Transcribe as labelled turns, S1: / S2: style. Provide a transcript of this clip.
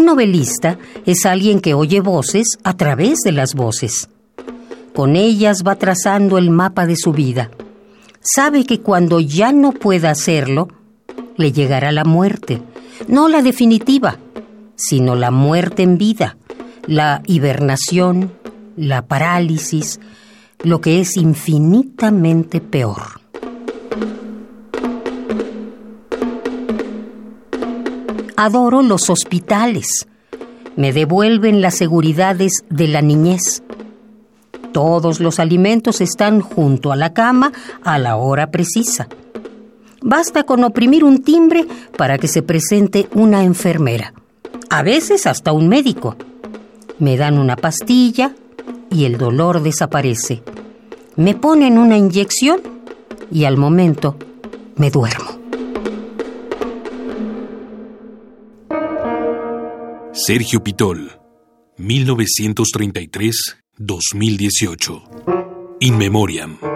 S1: novelista es alguien que oye voces a través de las voces. Con ellas va trazando el mapa de su vida. Sabe que cuando ya no pueda hacerlo, le llegará la muerte. No la definitiva, sino la muerte en vida, la hibernación, la parálisis, lo que es infinitamente peor. Adoro los hospitales. Me devuelven las seguridades de la niñez. Todos los alimentos están junto a la cama a la hora precisa. Basta con oprimir un timbre para que se presente una enfermera, a veces hasta un médico. Me dan una pastilla y el dolor desaparece. Me ponen una inyección y al momento me duermo.
S2: Sergio Pitol, 1933-2018. In Memoriam.